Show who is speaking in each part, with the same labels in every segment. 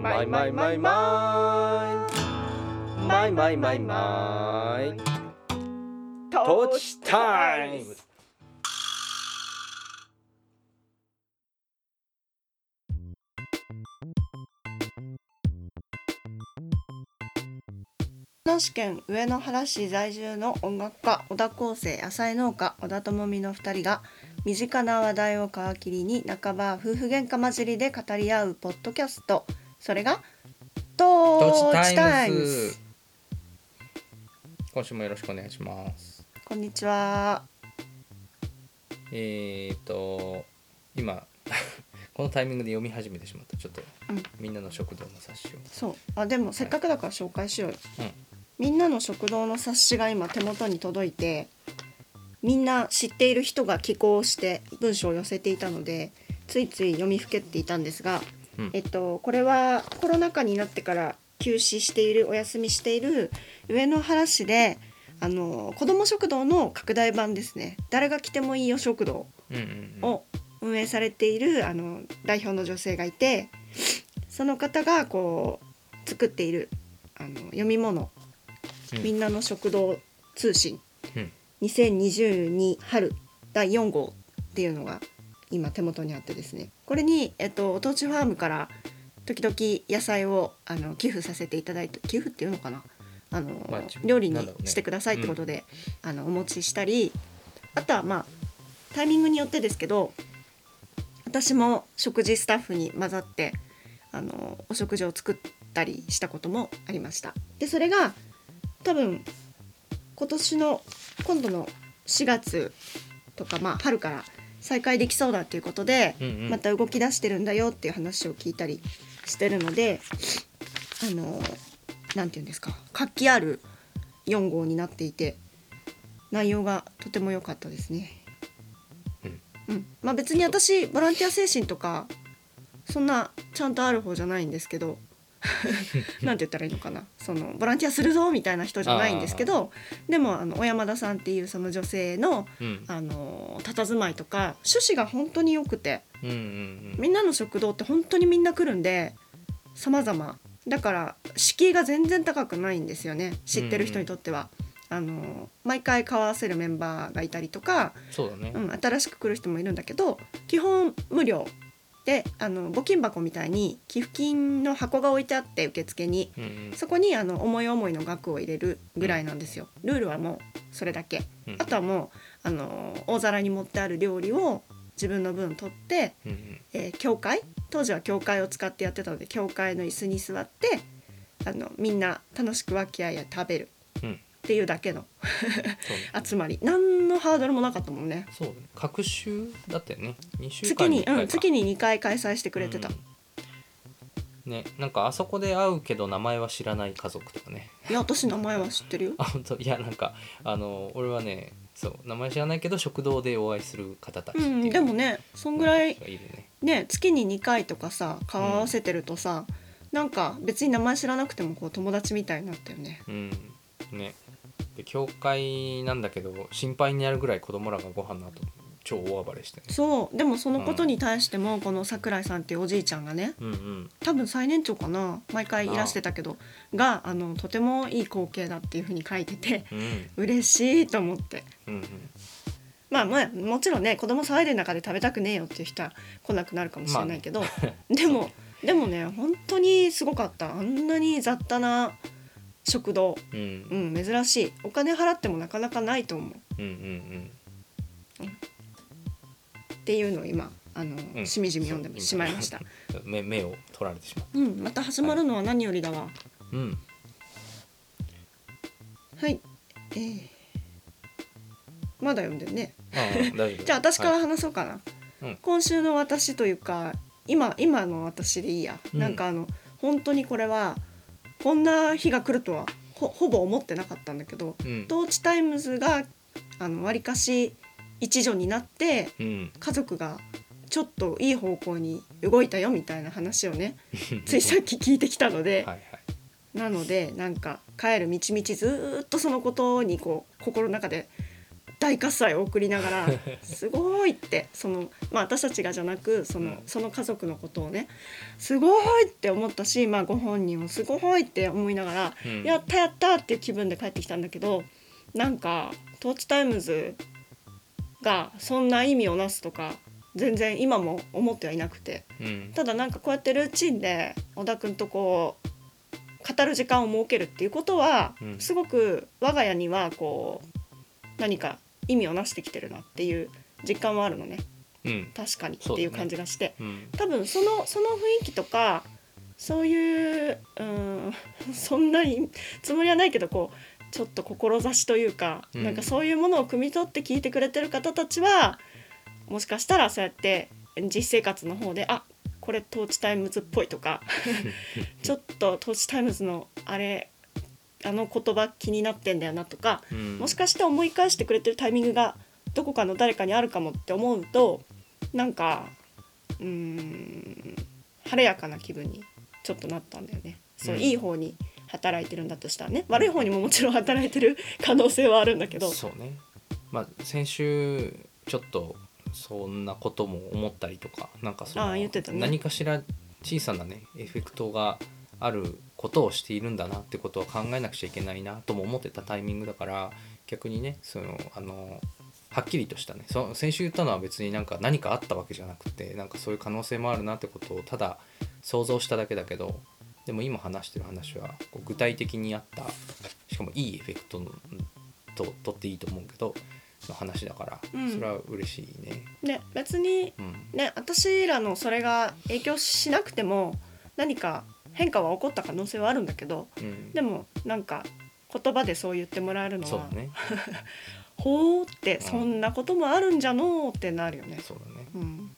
Speaker 1: マイマイマイマイ。マイマイマイマイ。トーチタイム
Speaker 2: 山梨県上野原市在住の音楽家小田康生野菜農家小田智美の2人が身近な話題を皮切りに半ば夫婦喧嘩混じりで語り合うポッドキャストそれがト
Speaker 1: トーチ
Speaker 2: タ
Speaker 1: タイム
Speaker 2: ズ
Speaker 1: ズ今週もよろしくお願いします。
Speaker 2: こんにちは。
Speaker 1: えーと今 このタイミングで読み始めてしまった。ちょっと、
Speaker 2: うん。
Speaker 1: みんなの食堂の冊子を。
Speaker 2: そう。あでもせっかくだから紹介しようよ、
Speaker 1: うん。
Speaker 2: みんなの食堂の冊子が今手元に届いてみんな知っている人が寄稿して文章を寄せていたのでついつい読みふけっていたんですが、
Speaker 1: うん。
Speaker 2: えっとこれはコロナ禍になってから休止しているお休みしている上野原市であの子ども食堂の拡大版ですね。誰が来てもいいよ食堂を運営されているあの代表の女性がいてその方がこう作っているあの読み物、
Speaker 1: うん。
Speaker 2: みんなの食堂通信。
Speaker 1: うん。
Speaker 2: 2022春第4号っていうのが今手元にあってですね。これに、えっと、おとちファームから時々野菜をあの寄付させていただいて寄付っていうのかな？あの、
Speaker 1: まあ
Speaker 2: 料理にしてくださいってことで、あのお持ちしたりあとはまあタイミングによってですけど私も食事スタッフに混ざってあのお食事を作ったりしたこともありました。でそれが多分今年の今度の4月とかまあ春から再開できそうだっていうことで、
Speaker 1: うんうん。
Speaker 2: また動き出してるんだよっていう話を聞いたりしてるのであのなんて言うんですか活気ある4号になっていて内容がとても良かったですね。
Speaker 1: うん。
Speaker 2: うん、まあ別に私ボランティア精神とかそんなちゃんとある方じゃないんですけど なんて言ったらいいのかな？そのボランティアするぞみたいな人じゃないんですけどでもあの小山田さんっていうその女性の
Speaker 1: うん。
Speaker 2: あの佇まいとか趣旨が本当に良くて
Speaker 1: うんうんうん。
Speaker 2: みんなの食堂って本当にみんな来るんで様々。だから敷居が全然高くないんですよね知ってる人にとっては。あの毎回顔合わせるメンバーがいたりとか、
Speaker 1: そうだね。
Speaker 2: うん、新しく来る人もいるんだけど基本無料であの募金箱みたいに寄付金の箱が置いてあって受付に。
Speaker 1: うんうん。
Speaker 2: そこにあの思い思いの額を入れるぐらいなんですよ。ルールはもうそれだけ。
Speaker 1: うん。
Speaker 2: あとはもうあの大皿に盛ってある料理を自分の分取って、
Speaker 1: うんうん。
Speaker 2: えー教会？当時は教会を使ってやってたので教会の椅子に座ってあのみんな楽しく和気あいあい食べる。
Speaker 1: うん
Speaker 2: っていうだけの集まり。何のハードルもなかったもんね。
Speaker 1: そうだね。各週だったよね。2週
Speaker 2: 月に、
Speaker 1: 間に1回か。
Speaker 2: うん、月に2回開催してくれてた、
Speaker 1: うん。ねなんかあそこで会うけど名前は知らない家族とかね。
Speaker 2: いや私名前は知ってるよ。
Speaker 1: あ本当？いやなんかあの俺はねそう名前知らないけど食堂でお会いする方たちう、
Speaker 2: うん、でもねそんぐらい
Speaker 1: ね。
Speaker 2: ね月に2回とかさ顔合わせてるとさ、なんか別に名前知らなくてもこう友達みたいになったよね。
Speaker 1: うん。ねで教会なんだけど心配になるぐらい子供らがご飯の後超大暴れしてね。
Speaker 2: そうでもそのことに対してもこの桜井さんっていうおじいちゃんがね
Speaker 1: うんうん。
Speaker 2: 多分最年長かな毎回いらしてたけどがあのとてもいい光景だっていうふうに書いてて
Speaker 1: うん。
Speaker 2: 嬉しいと思って。
Speaker 1: うんうん。
Speaker 2: まあまあもちろんね子供騒いでる中で食べたくねえよっていう人は来なくなるかもしれないけど、でもでもね本当にすごかった。あんなに雑多な食堂。
Speaker 1: うん。
Speaker 2: うん珍しい。お金払ってもなかなかないと思う。
Speaker 1: うんうん
Speaker 2: っていうのを今あの、
Speaker 1: うん。
Speaker 2: しみじみ読んでしまいました。
Speaker 1: う。ん目目を取られてしま
Speaker 2: う。ん、また始まるのは何よりだわ。
Speaker 1: ううん。
Speaker 2: はい。えー、まだ読んでるね。じゃあ私から
Speaker 1: はい
Speaker 2: 話そうかな。
Speaker 1: うん。
Speaker 2: 今週の私というか今今の私でいいや。
Speaker 1: うん。
Speaker 2: なんかあの本当にこれはこんな日が来るとはほほぼ思ってなかったんだけど、
Speaker 1: うん。
Speaker 2: トーチタイムズがあの割かし一助になって
Speaker 1: うん。
Speaker 2: 家族がちょっといい方向に動いたよみたいな話をね ついさっき聞いてきたので、
Speaker 1: はいはい。
Speaker 2: なのでなんか帰る道々ずーっとそのことにこう心の中で大喝采を送りながら「すごい!」ってその、まあ、私たちがじゃなくその,、
Speaker 1: うん
Speaker 2: その家族のことをね「すごい!」って思ったし、まあ、ご本人も「すごい!」って思いながら「
Speaker 1: うん
Speaker 2: やったやった!」っていう気分で帰ってきたんだけどなんかトーチタイムズがそんな意味をなすとか全然今も思ってはいなくて
Speaker 1: うん
Speaker 2: ただなんかこうやってルーチンで小田君とこう語る時間を設けるっていうことは、
Speaker 1: うん
Speaker 2: すごく我が家にはこう何か意味をなしてきてるなっていう実感はあるのね。
Speaker 1: うん。
Speaker 2: 確かにっていう感じがして、
Speaker 1: うん。
Speaker 2: 多分そのその雰囲気とかそういううん そんなにつもりはないけどこうちょっと志というか、
Speaker 1: うん。
Speaker 2: なんかそういうものを汲み取って聞いてくれてる方たちはもしかしたらそうやって実生活の方であこれトーチタイムズっぽいとか ちょっとトーチタイムズのあれあの言葉気になってんだよなとか
Speaker 1: うん。
Speaker 2: もしかして思い返してくれてるタイミングがどこかの誰かにあるかもって思うとなんかうーん晴れやかな気分にちょっとなったんだよね。そう
Speaker 1: うん。
Speaker 2: いい方に働いてるんだとしたらね。悪い方にももちろん働いてる可能性はあるんだけど。
Speaker 1: そうね。まあ先週ちょっとそんなことも思ったりとかなんかその
Speaker 2: ああ言ってたね。
Speaker 1: 何かしら小さなねエフェクトがあることをしているんだなってことは考えなくちゃいけないなとも思ってたタイミングだから逆にねそのあのはっきりとしたねそ先週言ったのは別になんか何かあったわけじゃなくてなんかそういう可能性もあるなってことをただ想像しただけだけどでも今話してる話はこう具体的にあったしかもいいエフェクトととっていいと思うけどの話だから、
Speaker 2: うん
Speaker 1: それは嬉しいね。
Speaker 2: ね別に
Speaker 1: うん
Speaker 2: ね私らのそれが影響しなくても何か変化は起こった可能性はあるんだけど
Speaker 1: うん、
Speaker 2: でもなんか言葉でそう言ってもらえるのは
Speaker 1: ね。
Speaker 2: ほーって
Speaker 1: ん
Speaker 2: そんなこともあるんじゃのーってなるよね。
Speaker 1: そうだね。
Speaker 2: うん、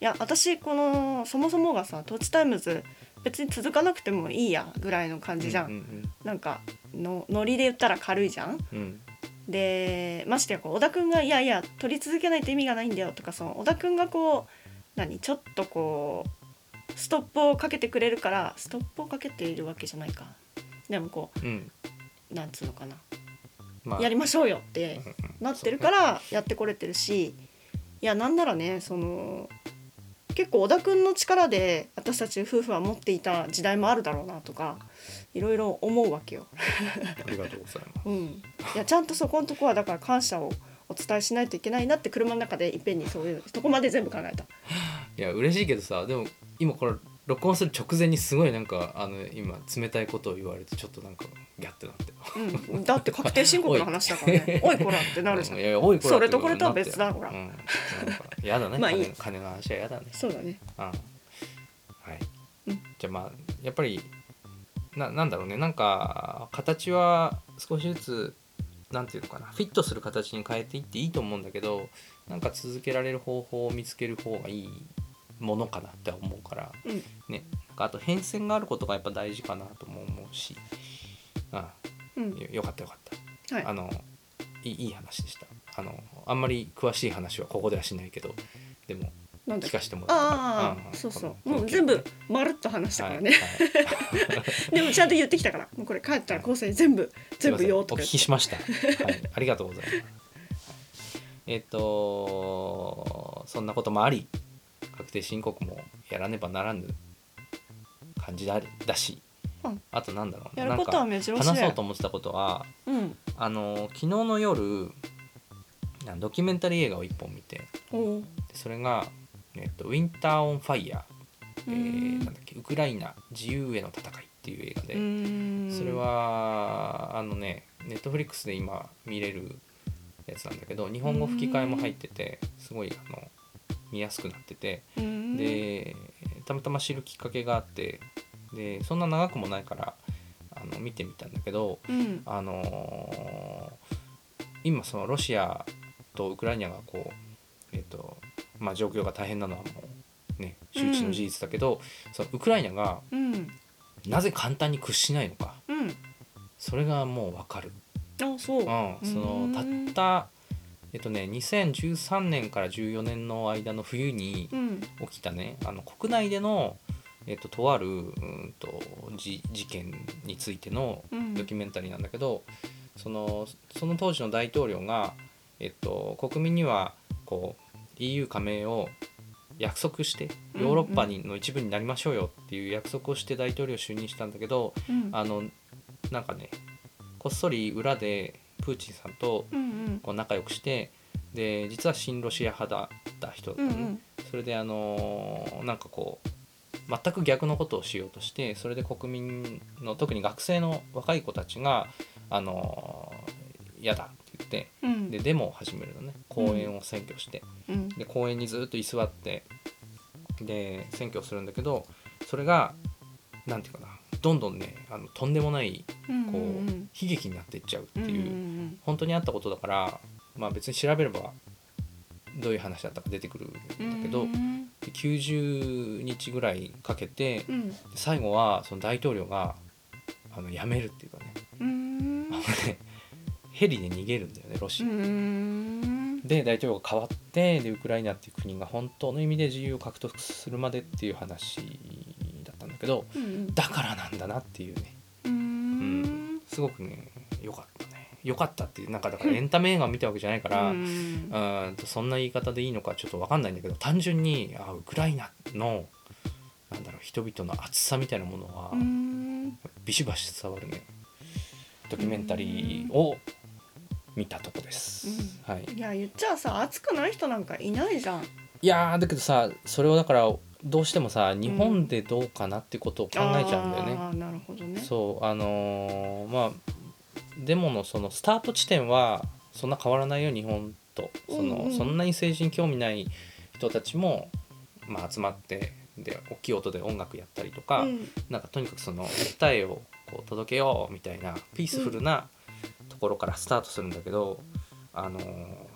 Speaker 2: いや私このそもそもがさトーチタイムズ別に続かなくてもいいやぐらいの感じじゃん、
Speaker 1: うん
Speaker 2: なんかのノリで言ったら軽いじゃん
Speaker 1: うん。うん。
Speaker 2: でましてやこう小田君が「いやいや取り続けないと意味がないんだよ」とかその小田君がこう何ちょっとこうストップをかけてくれるからストップをかけているわけじゃないか。でもこ
Speaker 1: うん。
Speaker 2: うなんつうのかな。
Speaker 1: ま
Speaker 2: やりましょうよってなってるからやってこれてるしいやなんならねその結構小田君の力で私たち夫婦は持っていた時代もあるだろうなとかいろいろ思うわけよ。
Speaker 1: ありがとうございます。
Speaker 2: うん、いやちゃんとそこのとこはだから感謝をお伝えしないといけないなって車の中でいっぺんにそういうとこまで全部考えた。
Speaker 1: いや嬉しいけどさでも今これ録音する直前にすごいなんかあの今冷たいことを言われてちょっとなんかギャってなって。
Speaker 2: うん、だって確定申告の話だからね。おいこらってなるじゃん。
Speaker 1: い。やおいこら
Speaker 2: それとこれとは別だほら。
Speaker 1: うん、やだね。
Speaker 2: まあいい。
Speaker 1: 金金の話はやだね。
Speaker 2: そうだね。
Speaker 1: うん。はい、
Speaker 2: うん。
Speaker 1: じゃあまあやっぱりななんだろうね。なんか形は少しずつなんていうのかなフィットする形に変えていっていいと思うんだけどなんか続けられる方法を見つける方がいいものかなって思うから
Speaker 2: うん。
Speaker 1: ねなんかあと変遷があることがやっぱ大事かなとも思うしあ
Speaker 2: うん。
Speaker 1: よよかったよかった、
Speaker 2: はい。
Speaker 1: あのいいいい話でした。あのあんまり詳しい話はここではしないけどでも
Speaker 2: なんだっけ？
Speaker 1: 聞かせてもらった
Speaker 2: ああ
Speaker 1: ん
Speaker 2: そうそう。もう全部
Speaker 1: こ
Speaker 2: まるっと話したからね、
Speaker 1: はい
Speaker 2: でもちゃんと言ってきたから。もうこれ帰ったら構成全部全部よとか言って。
Speaker 1: お聞きしました。はい、ありがとうございます。えっ、とそんなこともあり確定申告もやらねばならぬ感じだだし、
Speaker 2: うん。
Speaker 1: あとなんだろう。
Speaker 2: やることは
Speaker 1: なん
Speaker 2: 珍しい
Speaker 1: か話そうと思ってたことは
Speaker 2: うん。
Speaker 1: あの昨日の夜なドキュメンタリー映画を一本見て。
Speaker 2: おう。
Speaker 1: でそれが、えっと「ウィンター・オン・ファイヤー」えー
Speaker 2: うん。
Speaker 1: なんだっけウクライナ自由への戦いっていう映画で、それはあのねネットフリックスで今見れるやつなんだけど日本語吹き替えも入っててすごいあの見やすくなっててでたまたま知るきっかけがあってでそんな長くもないからあの見てみたんだけど
Speaker 2: うん。
Speaker 1: あのー今そのロシアとウクライナがこうえっ、とまあ状況が大変なのはもうね周知の事実だけど、そのウクライナが
Speaker 2: うん。
Speaker 1: なぜ簡単に屈しないのか。
Speaker 2: うん。
Speaker 1: それがもう分かる。
Speaker 2: あそう。
Speaker 1: うん、そのた
Speaker 2: うん。
Speaker 1: ったえっとね2013年から14年の間の冬に
Speaker 2: うん。
Speaker 1: 起きたねあの国内での、えっと、とあるうんとじ事件についての
Speaker 2: うん。
Speaker 1: ドキュメンタリーなんだけど、そのその当時の大統領が、えっと、国民にはこう EU 加盟を約束してヨーロッパにの一部になりましょうよっていう約束をして大統領就任したんだけど
Speaker 2: うん。
Speaker 1: あのなんかねこっそり裏でプーチンさんと
Speaker 2: うんうん。
Speaker 1: こう仲良くしてで実は親ロシア派だった人だったのね、
Speaker 2: うんうん。
Speaker 1: それであのーなんかこう全く逆のことをしようとしてそれで国民の特に学生の若い子たちがあのー嫌だ
Speaker 2: うん。
Speaker 1: でデモを始めるのね。公園を占拠して、
Speaker 2: うん。
Speaker 1: で公園にずっと居座ってで占拠するんだけどそれがなんていうかなどんどんねあのとんでもない
Speaker 2: うん
Speaker 1: こう、
Speaker 2: うんうん
Speaker 1: 悲劇になっていっちゃうっていう、
Speaker 2: ん
Speaker 1: 本当にあったことだからまあ別に調べればどういう話だったか出てくるんだけど、
Speaker 2: うん
Speaker 1: で90日ぐらいかけて
Speaker 2: うん。
Speaker 1: で最後はその大統領があの辞めるっていうかね。
Speaker 2: うん。
Speaker 1: あのねヘリで逃げるんだよねロシア。
Speaker 2: うん。
Speaker 1: で大統領が変わってでウクライナっていう国が本当の意味で自由を獲得するまでっていう話だったんだけど
Speaker 2: うん
Speaker 1: だからなんだなっていうね。
Speaker 2: うん。
Speaker 1: すごくね良かったね。良かったっていうなんかだからエンタメ映画を見たわけじゃないから、
Speaker 2: うん。
Speaker 1: うんとそんな言い方でいいのかちょっと分かんないんだけど単純にあウクライナのなんだろう人々の熱さみたいなものは
Speaker 2: うん。
Speaker 1: ビシバシ伝わるね。ドキュメンタリーを見たとこです。
Speaker 2: う
Speaker 1: はい、
Speaker 2: いや言っちゃさ熱くない人なんかいないじゃん。
Speaker 1: いやーだけどさそれをだからどうしてもさ日本でどうかなってことを考えちゃうんだよね。
Speaker 2: あーなるほどね。
Speaker 1: そうあのーまあデモのそのスタート地点はそんな変わらないよ日本と。その、
Speaker 2: うんうん。
Speaker 1: そんなに政治に興味ない人たちも、まあ、集まってで大きい音で音楽やったりとか、
Speaker 2: うん。
Speaker 1: なんかとにかくその訴えをこう届けようみたいなピースフルなところからスタートするんだけど、あのー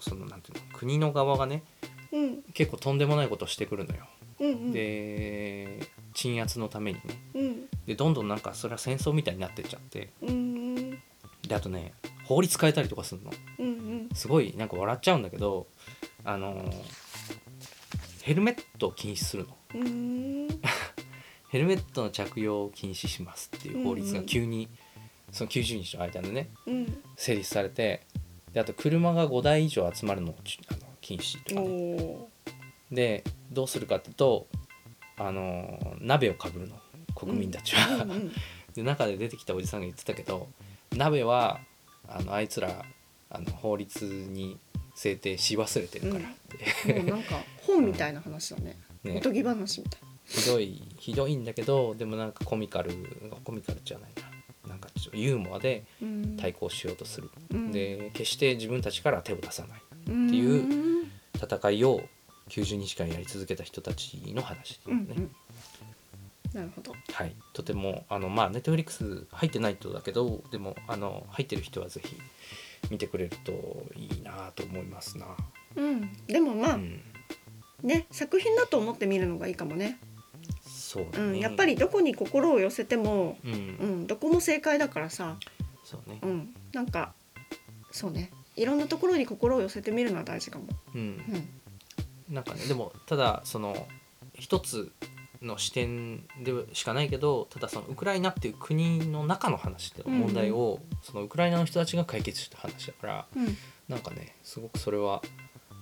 Speaker 1: そのなんていうの国の側がね
Speaker 2: うん。
Speaker 1: 結構とんでもないことをしてくるのよ。
Speaker 2: うんうん。
Speaker 1: で鎮圧のためにね。
Speaker 2: うん。
Speaker 1: でどんどんなんかそれは戦争みたいになってっちゃって。
Speaker 2: うん
Speaker 1: であとね法律変えたりとかするの。
Speaker 2: うんうん。
Speaker 1: すごいなんか笑っちゃうんだけどあのーヘルメットを禁止するの。
Speaker 2: うん。
Speaker 1: ヘルメットの着用を禁止しますっていう法律が急に、その90日の間でね
Speaker 2: うん。
Speaker 1: 成立されてであと車が5台以上集まるのをちあの禁止とか
Speaker 2: お
Speaker 1: ね。
Speaker 2: お
Speaker 1: でどうするかっていうとあのー鍋をかぶるの国民たちは、
Speaker 2: うん。うん
Speaker 1: で中で出てきたおじさんが言ってたけど鍋はあのあいつらあの法律に制定し忘れてるからって、
Speaker 2: もうなんか 本みたいな話だね。お
Speaker 1: ね。
Speaker 2: とぎ話みたい。
Speaker 1: ひどいひどいんだけどでもなんかコミカルコミカルじゃないななんかちょっとユーモアで
Speaker 2: うん。
Speaker 1: 対抗しようとする、
Speaker 2: うん。
Speaker 1: で決して自分たちから手を出さない
Speaker 2: って
Speaker 1: いう戦いを90日間やり続けた人たちの話ね、
Speaker 2: うんうん。なるほど。
Speaker 1: はい。とてもあのまあネットフリックス入ってない人だけどでもあの入ってる人はぜひ見てくれるといいなと思いますな、
Speaker 2: うん。でもまあ
Speaker 1: うん、
Speaker 2: ね作品だと思って見るのがいいかもね
Speaker 1: そうだね、
Speaker 2: うんやっぱりどこに心を寄せても
Speaker 1: うん、
Speaker 2: うんどこも正解だからさ。
Speaker 1: そうね。
Speaker 2: うん。なんかそうね。いろんなところに心を寄せてみるのは大事かも。
Speaker 1: うん。
Speaker 2: うん。
Speaker 1: なんかねでもただその一つの視点でしかないけどただそのウクライナっていう国の中の話って問題を、そのウクライナの人たちが解決した話だから
Speaker 2: うん。
Speaker 1: なんかねすごくそれは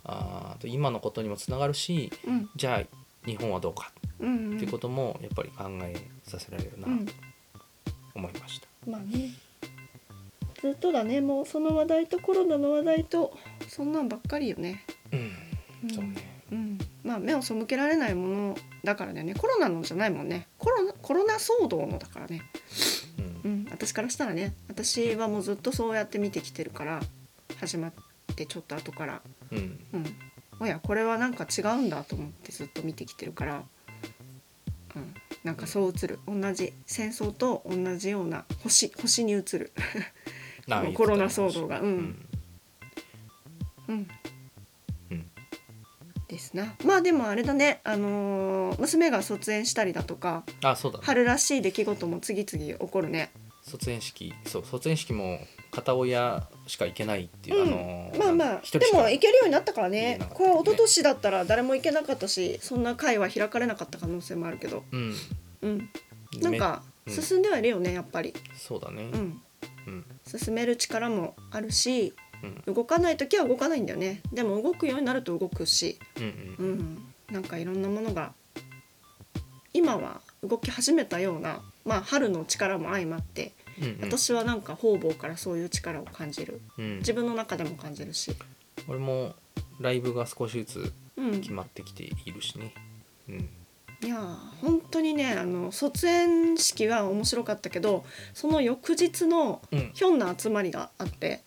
Speaker 1: あー今のことにもつながるし
Speaker 2: うん。
Speaker 1: じゃあ日本はどうか。
Speaker 2: うん
Speaker 1: っていうこともやっぱり考えさせられるな。
Speaker 2: うん。
Speaker 1: と思いました。
Speaker 2: まあね。ずっとだね。もうその話題とコロナの話題とそんなんばっかりよね。
Speaker 1: うん。
Speaker 2: うん。
Speaker 1: そうね。
Speaker 2: うん。まあ目を背けられないものだからだよね。コロナのじゃないもんね。コロナコロナ騒動のだからね。
Speaker 1: うん。
Speaker 2: うん。私からしたらね。私はもうずっとそうやって見てきてるから始まってちょっと後から。
Speaker 1: うん。
Speaker 2: うんおやこれはなんか違うんだと思ってずっと見てきてるから、うん、なんかそう映る。同じ戦争と同じような星星に映る、コロナ騒動が。うん。
Speaker 1: うん。
Speaker 2: うん。
Speaker 1: うん。
Speaker 2: ですな。まあでもあれだね、あのー娘が卒園したりだとか
Speaker 1: あそうだね。
Speaker 2: 春らしい出来事も次々起こるね。
Speaker 1: 卒園式そう卒園式も片親しか行けないっていう、
Speaker 2: うん。
Speaker 1: あのー
Speaker 2: まあまあでも行けるようになったからね。
Speaker 1: 行けなかった。
Speaker 2: これは一昨年だったら誰も行けなかったしそんな会は開かれなかった可能性もあるけど。
Speaker 1: うん。
Speaker 2: うん。なんか進んではいるよねやっぱり。
Speaker 1: そうだね、
Speaker 2: うん。
Speaker 1: うん。
Speaker 2: 進める力もあるし
Speaker 1: うん。
Speaker 2: 動かない時は動かないんだよね。でも動くようになると動くし、
Speaker 1: うんうん。
Speaker 2: うん、なんかいろんなものが今は動き始めたような、まあ、春の力も相まって
Speaker 1: うんうん。
Speaker 2: 私はなんか方々からそういう力を感じる。
Speaker 1: うん。
Speaker 2: 自分の中でも感じるし、
Speaker 1: 俺もライブが少しずつ
Speaker 2: うん、
Speaker 1: 決まってきているしね。うん。
Speaker 2: いやー本当にねあの卒園式は面白かったけどその翌日の
Speaker 1: うん。
Speaker 2: ひょんな集まりがあって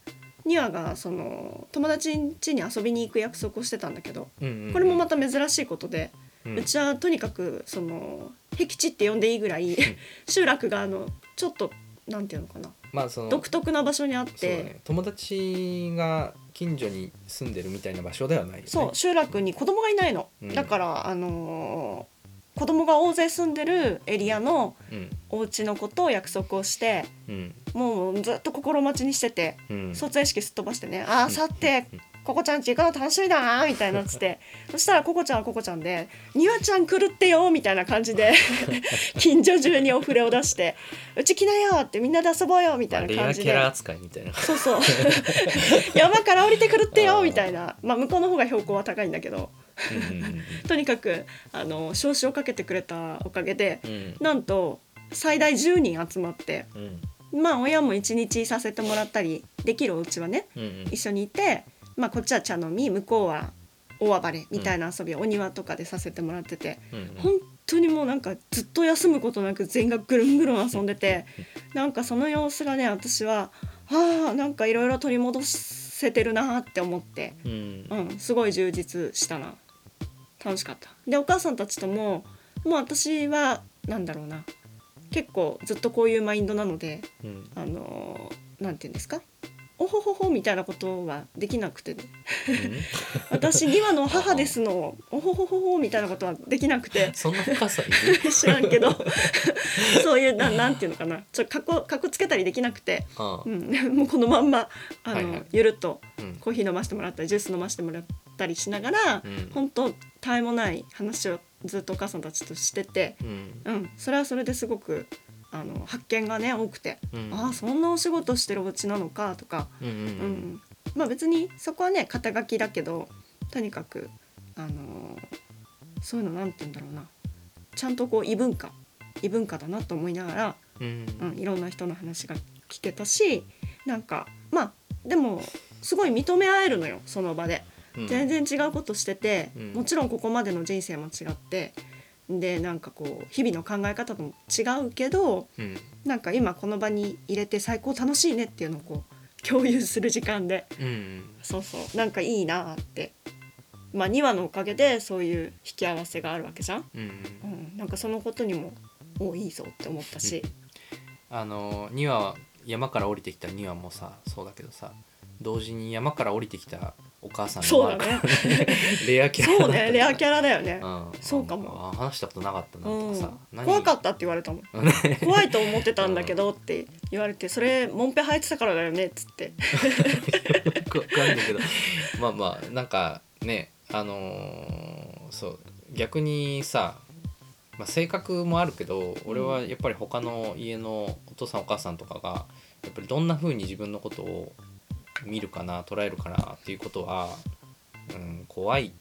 Speaker 2: ニワがその友達ん家に遊びに行く約束をしてたんだけど
Speaker 1: うんうん
Speaker 2: これもまた珍しいことで、
Speaker 1: う
Speaker 2: うんちはとにかくその僻地って呼んでいいぐらい 集落があのちょっとなんていうのかな。
Speaker 1: まあその
Speaker 2: 独特な場所にあっ
Speaker 1: そうだ
Speaker 2: て
Speaker 1: ね。友達が近所に住んでるみたいな場所ではないよね。
Speaker 2: そう集落に子供がいないの、
Speaker 1: うん。
Speaker 2: だからあのー子供が大勢住んでるエリアの
Speaker 1: うん。
Speaker 2: お家のことを約束をして
Speaker 1: うん。
Speaker 2: もうずっと心待ちにしてて
Speaker 1: うん。
Speaker 2: 卒園式すっ飛ばしてね「ああさって。
Speaker 1: うん
Speaker 2: ココちゃんち行くの楽しみだな」みたいになってて。そしたらココちゃんはココちゃんで「ニワちゃん来るってよ」みたいな感じで 近所中にお触れを出して「うち来なよ」ってみんなで遊ぼうよみたいな
Speaker 1: レ
Speaker 2: 感じで。
Speaker 1: アキャラ扱いみたいな。
Speaker 2: そうそう。山から降りてくるってよみたいな。まあ向こうの方が標高は高いんだけど。とにかくあの少子をかけてくれたおかげで
Speaker 1: うん。うん
Speaker 2: なんと最大10人集まって
Speaker 1: うん。
Speaker 2: まあ親も一日いさせてもらったりできるお家はね
Speaker 1: うんうん。
Speaker 2: 一緒にいて、まあ、こっちは茶飲み向こうは大暴れみたいな遊びをお庭とかでさせてもらってて
Speaker 1: うんうん。
Speaker 2: 本当にもうなんかずっと休むことなく全員がぐるんぐるん遊んでてなんかその様子がね私はああなんかいろいろ取り戻せてるなって思って、
Speaker 1: うん。
Speaker 2: うん、すごい充実したな。楽しかった。でお母さんたちとももう私はなんだろうな。結構ずっとこういうマインドなので
Speaker 1: うん。
Speaker 2: あのーなんて言うんですか？おほほほみたいなことはできなくてね。私2羽の母ですの。おほほほほみたいなことはできなくて。
Speaker 1: そんな深さ
Speaker 2: 知らんけど。そういうななんていうのかな。ちょっとかっこかっこつけたりできなくて、
Speaker 1: あ
Speaker 2: うん、もうこのまんまあの、
Speaker 1: はいはい。
Speaker 2: ゆるっと
Speaker 1: うん。
Speaker 2: コーヒー飲ませてもらったりジュース飲ませてもらったりしながら、
Speaker 1: うん。
Speaker 2: 本当たえもない話をずっとお母さんたちとしてて、
Speaker 1: うん。
Speaker 2: うん、それはそれですごくあの発見がね多くて、
Speaker 1: うん。
Speaker 2: ああそんなお仕事してるお家なのかとか、
Speaker 1: うん。うん。
Speaker 2: まあ別にそこはね肩書きだけどとにかく、あのーそういうのなんて言うんだろうな。ちゃんとこう異文化異文化だなと思いながら、
Speaker 1: うん。
Speaker 2: うん、いろんな人の話が聞けたしなんかまあでもすごい認め合えるのよその場で。
Speaker 1: うん。
Speaker 2: 全然違うことしてて、
Speaker 1: うん。
Speaker 2: もちろんここまでの人生も違ってでなんかこう日々の考え方も違うけど
Speaker 1: うん。
Speaker 2: なんか今この場に入れて最高楽しいねっていうのをこう共有する時間で。
Speaker 1: うん
Speaker 2: そうそう。なんかいいなって。まあ2話のおかげでそういう引き合わせがあるわけじゃん、
Speaker 1: うん
Speaker 2: うん、なんかそのことにもおいいぞって思ったし、
Speaker 1: あの2羽山から降りてきた2羽もさそうだけどさ同時に山から降りてきたお母さん
Speaker 2: そうだね。
Speaker 1: レアキャラ
Speaker 2: そうね。レアキャラだよね、
Speaker 1: うん、
Speaker 2: そうかも。
Speaker 1: あ話したことなかったな
Speaker 2: うん
Speaker 1: とかさ、何？
Speaker 2: 怖かったって言われたもん。怖いと思ってたんだけどって言われてそれモンペ履いてたからだよねっつって。
Speaker 1: かんないけど。まあまあなんかねあのーそう逆にさ、まあ、性格もあるけど俺はやっぱり他の家のお父さんお母さんとかがやっぱりどんな風に自分のことを見るかな捉えるかなっていうことは、うん、怖い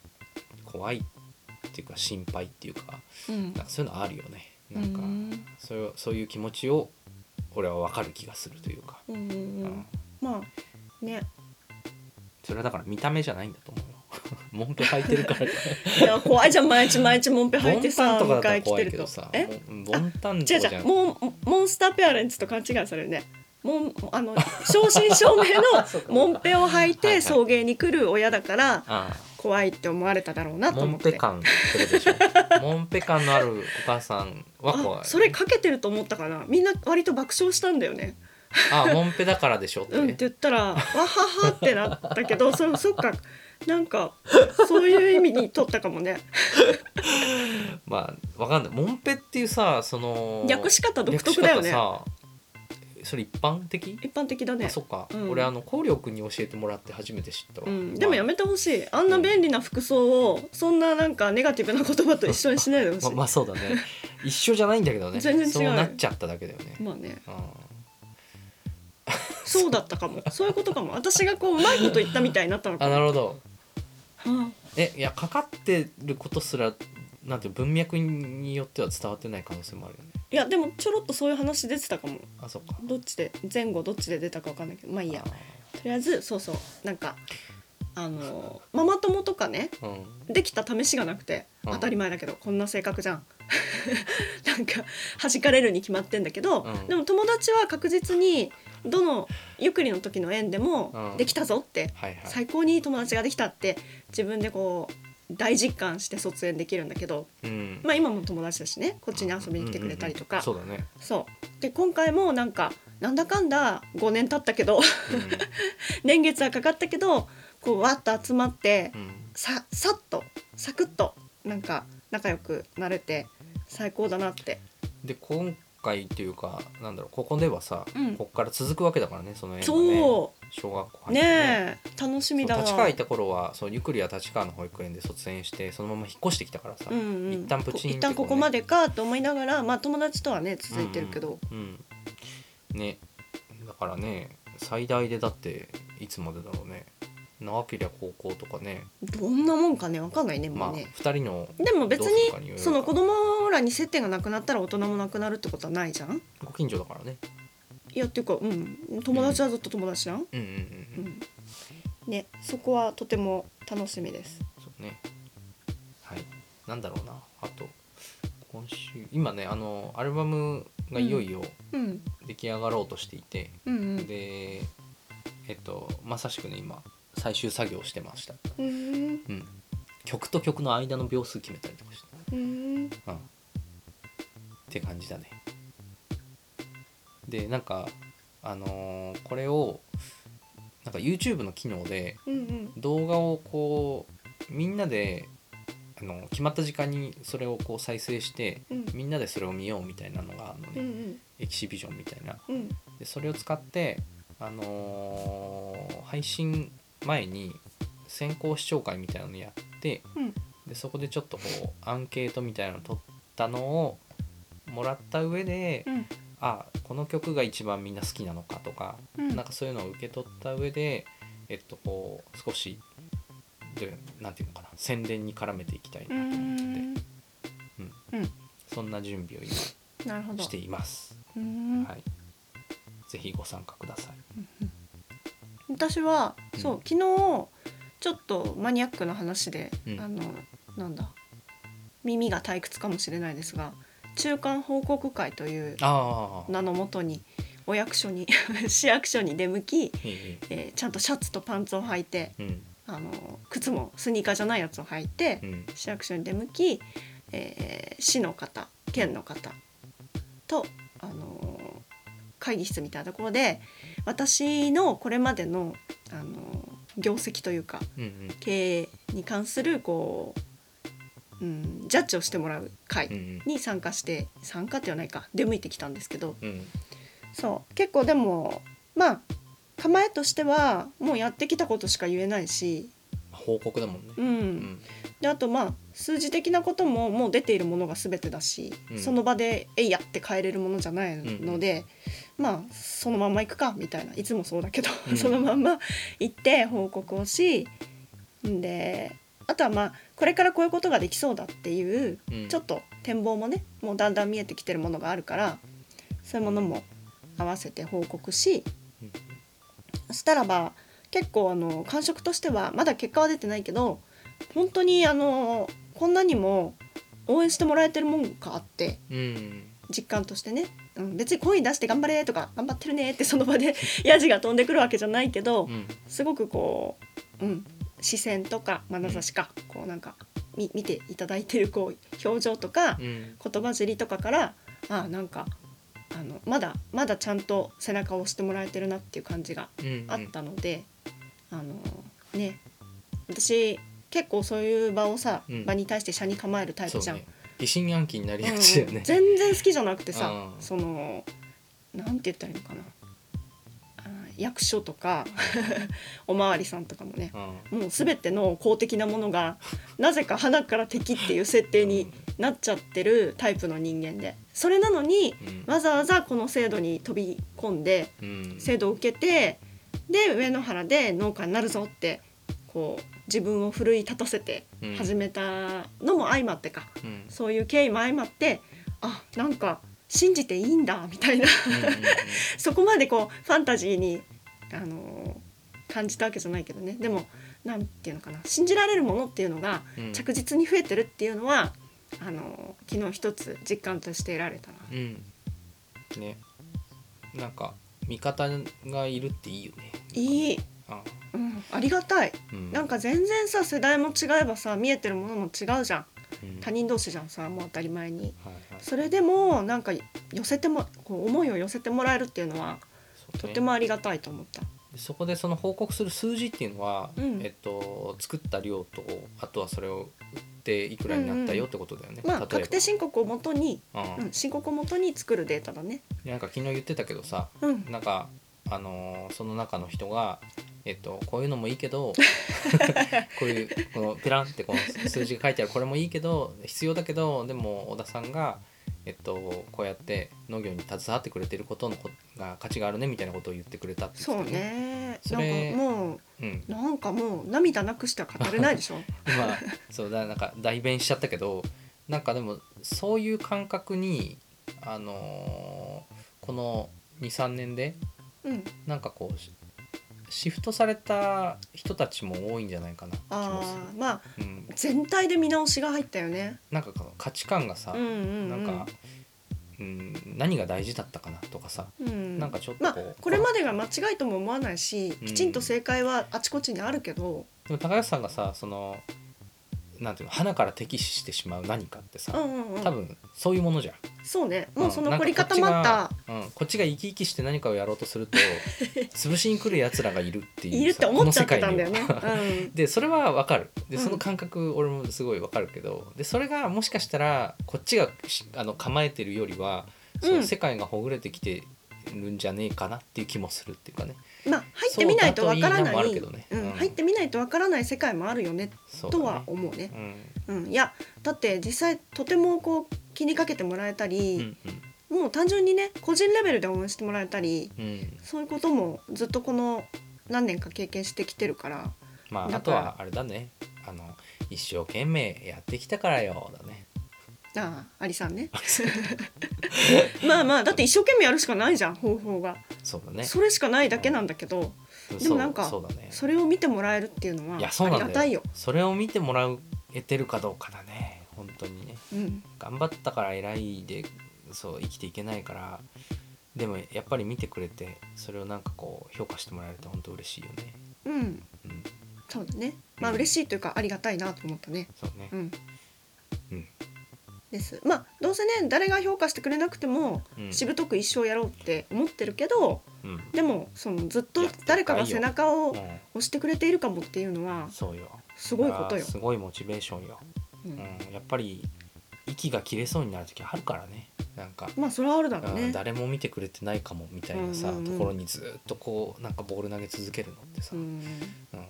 Speaker 1: 怖いっていうか心配っていうか
Speaker 2: うん。
Speaker 1: なんかそういうのあるよね。なんか
Speaker 2: うん。
Speaker 1: そういうそういう気持ちを俺は分かる気がするというか、
Speaker 2: うんうんう
Speaker 1: うん。
Speaker 2: んまあね。
Speaker 1: それはだから見た目じゃないんだと思うよ。モンペ履いてるから。
Speaker 2: いや怖いじゃん毎日毎日モンペ履いてさ迎え来てると。
Speaker 1: さ
Speaker 2: え
Speaker 1: ボンタンとかじゃ
Speaker 2: モンモンスターペアレンツと勘違いされるねモンあの正真正銘のモンペを履いて送迎に来る親だから
Speaker 1: あ
Speaker 2: 怖いって思われただろうなと思って。
Speaker 1: ンペ感ってことでしょ。モンペ感のあるお母さんは怖い。
Speaker 2: あそれかけてると思ったかな。みんな割と爆笑したんだよね。
Speaker 1: あモンペだからでしょって、
Speaker 2: うんって言ったらわははってなったけど そそっか。なんかそういう意味に取ったかもね。
Speaker 1: まあわかんない。モンペっていうさその
Speaker 2: 略し方独特だよね
Speaker 1: それ一般的？
Speaker 2: 一般的だね。
Speaker 1: あそっか、
Speaker 2: うん。
Speaker 1: 俺あの光力に教えてもらって初めて知ったわ、
Speaker 2: うん、でもや
Speaker 1: ま
Speaker 2: めてほしい。あんな便利な服装をそんななんかネガティブな言葉と一緒にしないでほしい。
Speaker 1: あままあそうだね。一緒じゃないんだけどね。
Speaker 2: 全然違う。
Speaker 1: そうなっちゃっただけだよね、
Speaker 2: まあね。
Speaker 1: うん。
Speaker 2: そうだったかも。そういうことかも。私がこううまいこと言ったみたいになったのか
Speaker 1: あ
Speaker 2: も
Speaker 1: なるほど。
Speaker 2: は
Speaker 1: えいやかかってることすらなんて文脈によっては伝わってない可能性もあるよね。
Speaker 2: あいやでもちょろっとそういう話出てたかも。
Speaker 1: あそっか。
Speaker 2: どっちで前後どっちで出たかわかんないけどまあいいや。
Speaker 1: あ
Speaker 2: とりあえずそうそうなんかあのママ友とかね
Speaker 1: ーうん。
Speaker 2: できた試しがなくて
Speaker 1: うん。
Speaker 2: 当たり前だけどこんな性格じゃん。なんか弾かれるに決まってんだけど、
Speaker 1: うん。
Speaker 2: でも友達は確実にどのゆっくりの時の縁でも
Speaker 1: うん。
Speaker 2: できたぞって、
Speaker 1: はいはい。
Speaker 2: 最高にいい友達ができたって自分でこう大実感して卒園できるんだけど
Speaker 1: うん。
Speaker 2: まあ今も友達だしねこっちに遊びに来てくれたりとか、
Speaker 1: そうだね、
Speaker 2: そう。で今回もなんかなんだかんだ5年経ったけど 年月はかかったけどこうわっと集まって
Speaker 1: うんうん。
Speaker 2: ささっとサクッとなんか仲良くなれて最高だなって。
Speaker 1: で今回っていうかなんだろうここではさ、
Speaker 2: うん。
Speaker 1: こっから続くわけだからねその縁がね。
Speaker 2: そ
Speaker 1: 小学校
Speaker 2: う
Speaker 1: 入って
Speaker 2: ね。え楽しみだ
Speaker 1: う立川いた頃はそうゆくりは立川の保育園で卒園してそのまま引っ越してきたからさ、
Speaker 2: うんうん、
Speaker 1: 一旦プチンって
Speaker 2: 一旦ここまでかと思いながらまあ友達とはね続いてるけど、
Speaker 1: うん、うん。ね。だからね最大でだっていつまでだろうね長けりゃ高校とかね。
Speaker 2: どんなもんかねわかんないね
Speaker 1: まあ
Speaker 2: もうね、
Speaker 1: 2人の
Speaker 2: でも別にその子供らに接点がなくなったら大人もなくなるってことはないじゃん？
Speaker 1: ご近所だからね。
Speaker 2: いやっていうかうん。友達はずっと友達じゃん、
Speaker 1: うんうんうん。
Speaker 2: う
Speaker 1: うん。
Speaker 2: ん、ねそこはとても楽しみです。
Speaker 1: そうね。はい。なんだろうな。あと今週今ねあのアルバムがいよいよ
Speaker 2: うん。
Speaker 1: 出来上がろうとしていて、
Speaker 2: うんうん。
Speaker 1: でえっとまさしくね今最終作業をしてました、
Speaker 2: うん
Speaker 1: うん、曲と曲の間の秒数決めたりとかして。
Speaker 2: うん
Speaker 1: うん。って感じだね。でなんかあのーこれをなんか YouTube の機能で動画をこうみんなであの決まった時間にそれをこう再生して
Speaker 2: うん。
Speaker 1: みんなでそれを見ようみたいなのがあるのね、
Speaker 2: うんうん。
Speaker 1: エキシビジョンみたいな。
Speaker 2: うん。
Speaker 1: でそれを使って、あのー配信前に先行視聴会みたいなのやって
Speaker 2: うん。
Speaker 1: でそこでちょっとこうアンケートみたいなの取ったのをもらった上で、
Speaker 2: うん。
Speaker 1: あこの曲が一番みんな好きなのかとか、
Speaker 2: うん。
Speaker 1: なんかそういうのを受け取った上でえっとこう少しでなんていうのかな宣伝に絡めていきたいうなと思って。て、
Speaker 2: ん。うん。
Speaker 1: そんな準備を
Speaker 2: なるほど。
Speaker 1: 今しています。
Speaker 2: うん。
Speaker 1: はい、ぜひご参加ください。うん
Speaker 2: そう昨日ちょっとマニアックな話で、
Speaker 1: うん。
Speaker 2: あのなんだ耳が退屈かもしれないですが中間報告会という
Speaker 1: ああ、
Speaker 2: 名のもとにお役所に 市役所に出向き、えーちゃんとシャツとパンツを履いて
Speaker 1: うん。
Speaker 2: あの靴もスニーカーじゃないやつを履いて、
Speaker 1: うん。
Speaker 2: 市役所に出向き、えー市の方県の方と、あのー会議室みたいなところで私のこれまでの、あのー業績というか
Speaker 1: うんうん。
Speaker 2: 経営に関するこう、うん、ジャッジをしてもらう会
Speaker 1: ん
Speaker 2: に参加して参加ってはないか出向いてきたんですけど
Speaker 1: うん
Speaker 2: そう結構でもまあ構えとしてはもうやってきたことしか言えないし、
Speaker 1: 報告だもんね。
Speaker 2: うん。
Speaker 1: うん。
Speaker 2: であとまあ数字的なことももう出ているものが全てだし、
Speaker 1: うん。
Speaker 2: その場で「えいや」って変えれるものじゃないので、まあそのまんま行くかみたいな。いつもそうだけど、
Speaker 1: うん。
Speaker 2: そのまんま行って報告をしんであとはまあこれからこういうことができそうだっていう
Speaker 1: うん。
Speaker 2: ちょっと展望もねもうだんだん見えてきてるものがあるからそういうものも合わせて報告し
Speaker 1: うん。
Speaker 2: そしたらば結構あの感触としてはまだ結果は出てないけど本当にあのこんなにも応援してもらえてるもんかって
Speaker 1: うん。
Speaker 2: 実感としてね、うん、別に声出して頑張れとか頑張ってるねってその場で ヤジが飛んでくるわけじゃないけど
Speaker 1: うん。
Speaker 2: すごくこう、うん、視線とか眼差しかこうなんかみ見ていただいてるこう表情とか
Speaker 1: うん。
Speaker 2: 言葉尻とかからあなんかあのまだまだちゃんと背中を押してもらえてるなっていう感じが
Speaker 1: うん
Speaker 2: あったので、あのね私結構そういう場をさ、
Speaker 1: うん。
Speaker 2: 場に対して車に構えるタイプじゃん。
Speaker 1: 疑心暗鬼になり
Speaker 2: うん
Speaker 1: がちだよね。
Speaker 2: 全然好きじゃなくてさ、
Speaker 1: うん。
Speaker 2: そのなんて言ったらいいのかな。あ役所とか おまわりさんとかもね
Speaker 1: うん。
Speaker 2: もう全ての公的なものがなぜか花から敵っていう設定になっちゃってるタイプの人間でそれなのに
Speaker 1: うん。
Speaker 2: わざわざこの制度に飛び込んで
Speaker 1: うん。
Speaker 2: 制度を受けてで上野原で農家になるぞってこう自分を奮い立たせて
Speaker 1: うん。
Speaker 2: 始めたのも相まってか、
Speaker 1: うん。
Speaker 2: そういう経緯も相まってあなんか信じていいんだみたいな。
Speaker 1: うんうんうん。
Speaker 2: そこまでこうファンタジーに、あのー感じたわけじゃないけどね。でもなんていうのかな。信じられるものっていうのが
Speaker 1: うん。
Speaker 2: 着実に増えてるっていうのはあのー昨日一つ実感として得られたな。
Speaker 1: うん。ね。なんか味方がいるっていいよね。
Speaker 2: いい、
Speaker 1: あ
Speaker 2: うん、ありがたい。
Speaker 1: うん。
Speaker 2: なんか全然さ世代も違えばさ見えてるものも違うじゃん。
Speaker 1: うん。
Speaker 2: 他人同士じゃんさもう当たり前に。
Speaker 1: はいはい。
Speaker 2: それでもなんか寄せてもこう思いを寄せてもらえるっていうのは
Speaker 1: ね。
Speaker 2: とてもありがたいと思った。
Speaker 1: でそこでその報告する数字っていうのは、
Speaker 2: うん。
Speaker 1: えっと、作った量とあとはそれを売っていくらになったよってことだよね、
Speaker 2: まあ
Speaker 1: 例えば。
Speaker 2: 確定申告をもとに、
Speaker 1: うん。
Speaker 2: うん、申告をもとに作るデータだね。
Speaker 1: なんか昨日言ってたけどさ
Speaker 2: うん、
Speaker 1: なんかあのーその中の人が、えっと、こういうのもいいけど こういうこのペランってこの数字が書いてあるこれもいいけど必要だけどでも小田さんが、えっと、こうやって農業に携わってくれてることのこが価値があるねみたいなことを言ってくれたって言
Speaker 2: そう
Speaker 1: ってたよ
Speaker 2: ね。なん
Speaker 1: それ
Speaker 2: かもう
Speaker 1: うん、
Speaker 2: なんかもう涙なくしては語れないでしょ。
Speaker 1: 今 そうだなんか代弁しちゃったけどなんかでもそういう感覚にあのーこの23年で
Speaker 2: うん。
Speaker 1: なんかこうシシフトされた人たちも多いんじゃないかな気もする
Speaker 2: ああまあ
Speaker 1: うん、
Speaker 2: 全体で見直しが入ったよね。
Speaker 1: なんかこの価値観がさ、
Speaker 2: うんうんうん。
Speaker 1: なんか、うん、何が大事だったかなとかさ、
Speaker 2: うん、
Speaker 1: なんかちょっと
Speaker 2: まあ
Speaker 1: こう、
Speaker 2: これまでが間違いとも思わないし、
Speaker 1: うん
Speaker 2: きちんと正解はあちこちにあるけど、
Speaker 1: でも高橋さんがさそのなんていうの花から敵視してしまう何かってさ、
Speaker 2: うんうんうん、
Speaker 1: 多分そういうものじゃん。
Speaker 2: そうね。もうそ
Speaker 1: うん
Speaker 2: の凝り固まった、
Speaker 1: うん、こっちが生き生きして何かをやろうとすると 潰しに来るやつらがいるっていうさ
Speaker 2: いるって思っちゃってたんだよね。
Speaker 1: この世界に。でそれはわかる。で
Speaker 2: うん。
Speaker 1: その感覚俺もすごいわかるけどでそれがもしかしたらこっちがしあの構えてるよりはその世界がほぐれてきてるんじゃねえかなっていう気もするっていうかね
Speaker 2: まあ入ってみないとわからない
Speaker 1: ね。
Speaker 2: うん
Speaker 1: うん。
Speaker 2: 入ってみないとわからない世界もあるよね
Speaker 1: ね。
Speaker 2: とは思うね。
Speaker 1: うん。
Speaker 2: うん、いやだって実際とてもこう気にかけてもらえた
Speaker 1: うん
Speaker 2: り、もう単純にね個人レベルで応援してもらえたり
Speaker 1: うん。うん
Speaker 2: そういうこともずっとこの何年か経験してきてるから
Speaker 1: まああとはあれだね。あの一生懸命やってきたからよだね。
Speaker 2: ああアリさんね。まあまあだって一生懸命やるしかないじゃん方法が、
Speaker 1: そうだね。
Speaker 2: それしかないだけなんだけどでもなんか
Speaker 1: そうだね。
Speaker 2: それを見てもらえるっていうのはい
Speaker 1: やそう
Speaker 2: あ
Speaker 1: なんだよ。
Speaker 2: りがたいよ。
Speaker 1: それを見てもらえてるかどうかだね。本当にね。
Speaker 2: うん。
Speaker 1: 頑張ったから偉いでそう生きていけないから。でもやっぱり見てくれてそれをなんかこう評価してもらえると本当嬉しいよね。
Speaker 2: うん、
Speaker 1: うん。
Speaker 2: そうだね。まあ
Speaker 1: うん。
Speaker 2: 嬉しいというかありがたいなと思ったね。
Speaker 1: そうね。
Speaker 2: うん。
Speaker 1: うん
Speaker 2: です。まあどうせね誰が評価してくれなくても、
Speaker 1: うん。
Speaker 2: しぶとく一生やろうって思ってるけど
Speaker 1: うん。
Speaker 2: でもそのずっと誰かが背中を
Speaker 1: うん。
Speaker 2: 押してくれているかもっていうのは
Speaker 1: そうよ。
Speaker 2: すごいことよ。
Speaker 1: すごいモチベーションよ、
Speaker 2: う
Speaker 1: うん。ん、やっぱり息が切れそうになる時あるからね。なんか、
Speaker 2: まあそれはあるだろうね。
Speaker 1: うん。誰も見てくれてないかもみたいなさ、
Speaker 2: うんうんうん
Speaker 1: ところにずっとこうなんかボール投げ続けるのってさ、
Speaker 2: うん、
Speaker 1: うん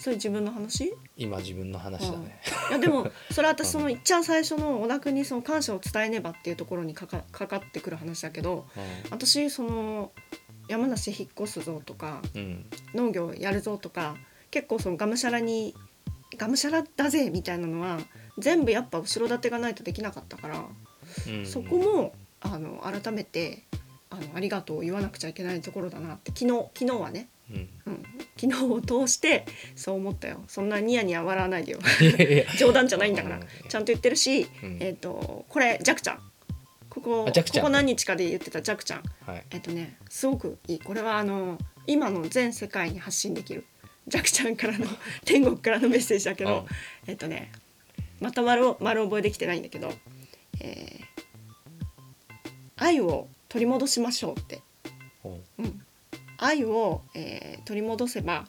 Speaker 2: それ自分の話？い
Speaker 1: 今自分の話だね、
Speaker 2: やでも それは私そのいっちゃん最初の小田君にその感謝を伝えねばっていうところにかかかかってくる話だけど私その山梨引っ越すぞとか
Speaker 1: うんうん。
Speaker 2: 農業やるぞとか結構そのがむしゃらにがむしゃらだぜみたいなのは全部やっぱ後ろ盾がないとできなかったから、
Speaker 1: うん。
Speaker 2: そこもあの改めてあのありがとうを言わなくちゃいけないところだなって昨日昨日はね、
Speaker 1: うん。
Speaker 2: うん、昨日を通してそう思ったよ。そんなニヤニヤ笑わないでよ。冗談じゃないんだから。
Speaker 1: うん。
Speaker 2: ちゃんと言ってるし、
Speaker 1: うん。
Speaker 2: えっ、とこれジャクちゃん。ここここ何日かで言ってたジャクちゃん。
Speaker 1: はい。
Speaker 2: えっ、とねすごくいい。これはあの今の全世界に発信できる。ジャクちゃんからの天国からのメッセージだけど、えっ、とねまた丸を丸覚えできてないんだけど、えー愛を取り戻しましょうって、
Speaker 1: おう
Speaker 2: うん、愛を、えー取り戻せば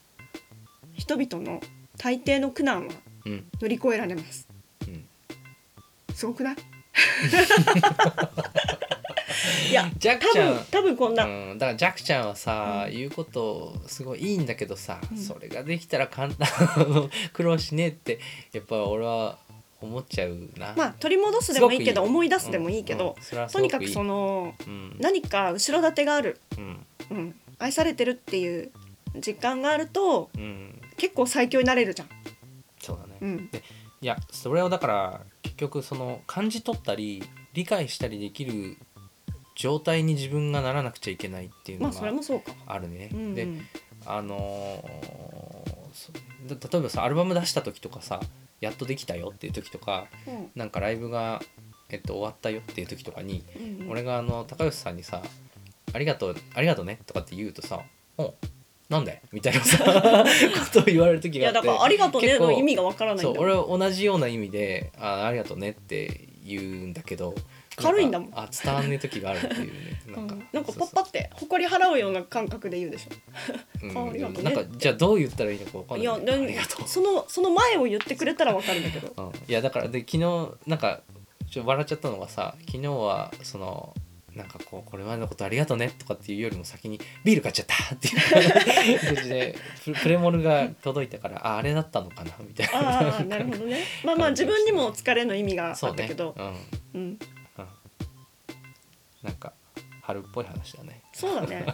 Speaker 2: 人々の大抵の苦難は
Speaker 1: うん。
Speaker 2: 乗り越えられます。
Speaker 1: うん。
Speaker 2: すごくない？いや多
Speaker 1: ジャクちゃん。
Speaker 2: 分多分こんな、
Speaker 1: うん、だからジャクちゃんはさ、
Speaker 2: うん。
Speaker 1: 言うことすごいいいんだけどさ、
Speaker 2: うん。
Speaker 1: それができたら簡単 苦労しねえってやっぱ俺は思っちゃうな。
Speaker 2: まあ取り戻すでもいいけど思い出すでもいいけど、とにかくその
Speaker 1: うん。
Speaker 2: 何か後ろ盾がある、
Speaker 1: うん。
Speaker 2: うん、愛されてるっていう実感があると
Speaker 1: うん
Speaker 2: 結構最強になれるじゃん。
Speaker 1: そうだね、
Speaker 2: うん
Speaker 1: いやそれをだから結局その感じ取ったり理解したりできる状態に自分がならなくちゃいけないっていう
Speaker 2: まあ
Speaker 1: のが
Speaker 2: それもそうか。
Speaker 1: あるね。
Speaker 2: うんうん
Speaker 1: であのー例えばさアルバム出した時とかさやっとできたよっていう時とか
Speaker 2: うん
Speaker 1: なんかライブが、えっと、終わったよっていう時とかに、
Speaker 2: うんうん
Speaker 1: 俺があの高吉さんにさ「ありがとうありがとうね」とかって言うとさ「おなんで?」みたいなさ ことを言われる時
Speaker 2: い
Speaker 1: があって
Speaker 2: やだから「ありがとうね」の意味がわからない
Speaker 1: そう俺は同じような意味で「あありがとうね」って言うんだけど
Speaker 2: 軽いんだもん。
Speaker 1: なかあ伝わんねえ時があるっていうね。
Speaker 2: うん
Speaker 1: か
Speaker 2: なんか
Speaker 1: そうそう。
Speaker 2: パッパって誇り払うような感覚で言うでし
Speaker 1: うん
Speaker 2: あありがとうね。
Speaker 1: なんかじゃあどう言ったらいいのか分か
Speaker 2: ょ。
Speaker 1: んない。
Speaker 2: いや
Speaker 1: あり
Speaker 2: で
Speaker 1: がとう
Speaker 2: そのその前を言ってくれたらわかるんだけど。
Speaker 1: うん、いやだからで昨日なんかちょっと笑っちゃったのがさ昨日はそのなんかこうこれまでのことありがとうねとかっていうよりも先にビール買っちゃったっていう感じでプ プレモルが届いたからああれだったのかなみたいな。
Speaker 2: ああなるほどね。まあまあ自分にも疲れの意味があったけど、
Speaker 1: うん。
Speaker 2: うん、
Speaker 1: うん、なんか春っぽい話だね。
Speaker 2: そうだね。